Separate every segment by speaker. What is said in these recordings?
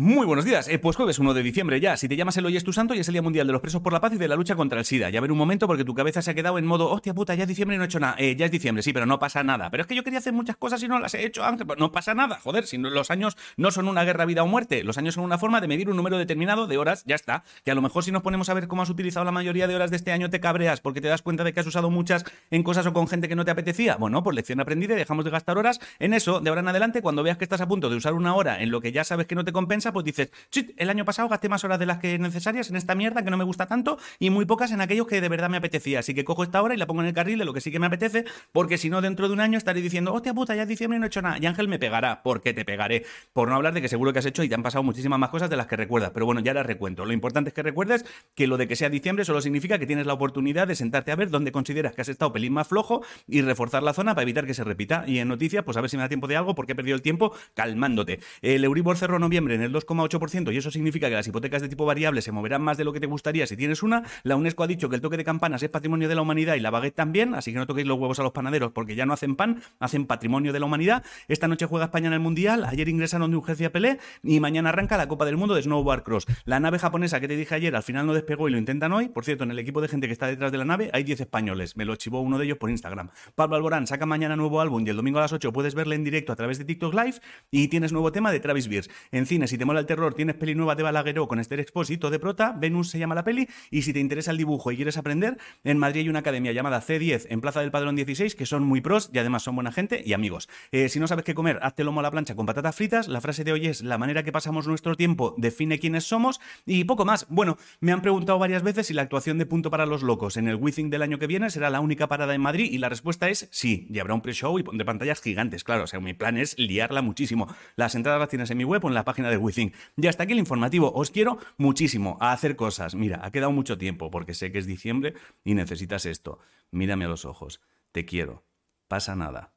Speaker 1: Muy buenos días. Eh, pues jueves 1 de diciembre ya. Si te llamas el Hoy es tu santo y es el Día Mundial de los Presos por la Paz y de la lucha contra el SIDA. Ya ver un momento porque tu cabeza se ha quedado en modo, hostia puta, ya es diciembre y no he hecho nada. Eh, ya es diciembre, sí, pero no pasa nada. Pero es que yo quería hacer muchas cosas y no las he hecho, Ángel. No pasa nada, joder. Si los años no son una guerra, vida o muerte. Los años son una forma de medir un número determinado de horas, ya está. Que a lo mejor si nos ponemos a ver cómo has utilizado la mayoría de horas de este año te cabreas porque te das cuenta de que has usado muchas en cosas o con gente que no te apetecía. Bueno, pues lección aprendida y dejamos de gastar horas en eso. De ahora en adelante, cuando veas que estás a punto de usar una hora en lo que ya sabes que no te compensa, pues dices, chit, el año pasado gasté más horas de las que necesarias en esta mierda que no me gusta tanto y muy pocas en aquellos que de verdad me apetecía. Así que cojo esta hora y la pongo en el carril de lo que sí que me apetece, porque si no, dentro de un año estaré diciendo, hostia puta, ya es diciembre y no he hecho nada. Y Ángel me pegará, porque te pegaré. Por no hablar de que seguro que has hecho y te han pasado muchísimas más cosas de las que recuerdas. Pero bueno, ya las recuento. Lo importante es que recuerdes que lo de que sea diciembre solo significa que tienes la oportunidad de sentarte a ver dónde consideras que has estado pelín más flojo y reforzar la zona para evitar que se repita. Y en noticias, pues a ver si me da tiempo de algo, porque he perdido el tiempo calmándote. El Euribor cerró noviembre en el 2,8% y eso significa que las hipotecas de tipo variable se moverán más de lo que te gustaría si tienes una. La UNESCO ha dicho que el toque de campanas es patrimonio de la humanidad y la baguette también, así que no toquéis los huevos a los panaderos porque ya no hacen pan, hacen patrimonio de la humanidad. Esta noche juega España en el Mundial, ayer ingresaron de urgencia Pelé y mañana arranca la Copa del Mundo de Snowboard Cross. La nave japonesa que te dije ayer al final no despegó y lo intentan hoy. Por cierto, en el equipo de gente que está detrás de la nave hay 10 españoles. Me lo chivó uno de ellos por Instagram. Pablo Alborán saca mañana nuevo álbum y el domingo a las 8 puedes verle en directo a través de TikTok Live y tienes nuevo tema de Travis Beers. En cine, te mola el terror, tienes peli nueva de Balagueró con Esther Expósito de prota, Venus se llama la peli, y si te interesa el dibujo y quieres aprender, en Madrid hay una academia llamada C10 en Plaza del Padrón 16, que son muy pros y además son buena gente y amigos. Eh, si no sabes qué comer, hazte lomo a la plancha con patatas fritas. La frase de hoy es, la manera que pasamos nuestro tiempo define quiénes somos y poco más. Bueno, me han preguntado varias veces si la actuación de Punto para los Locos en el Withing del año que viene será la única parada en Madrid y la respuesta es sí, y habrá un pre-show y de pantallas gigantes, claro, o sea, mi plan es liarla muchísimo. Las entradas las tienes en mi web o en la página de Withing. Y hasta aquí el informativo. Os quiero muchísimo a hacer cosas. Mira, ha quedado mucho tiempo porque sé que es diciembre y necesitas esto. Mírame a los ojos. Te quiero. Pasa nada.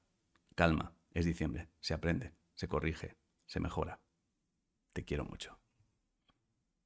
Speaker 1: Calma. Es diciembre. Se aprende. Se corrige. Se mejora. Te quiero mucho.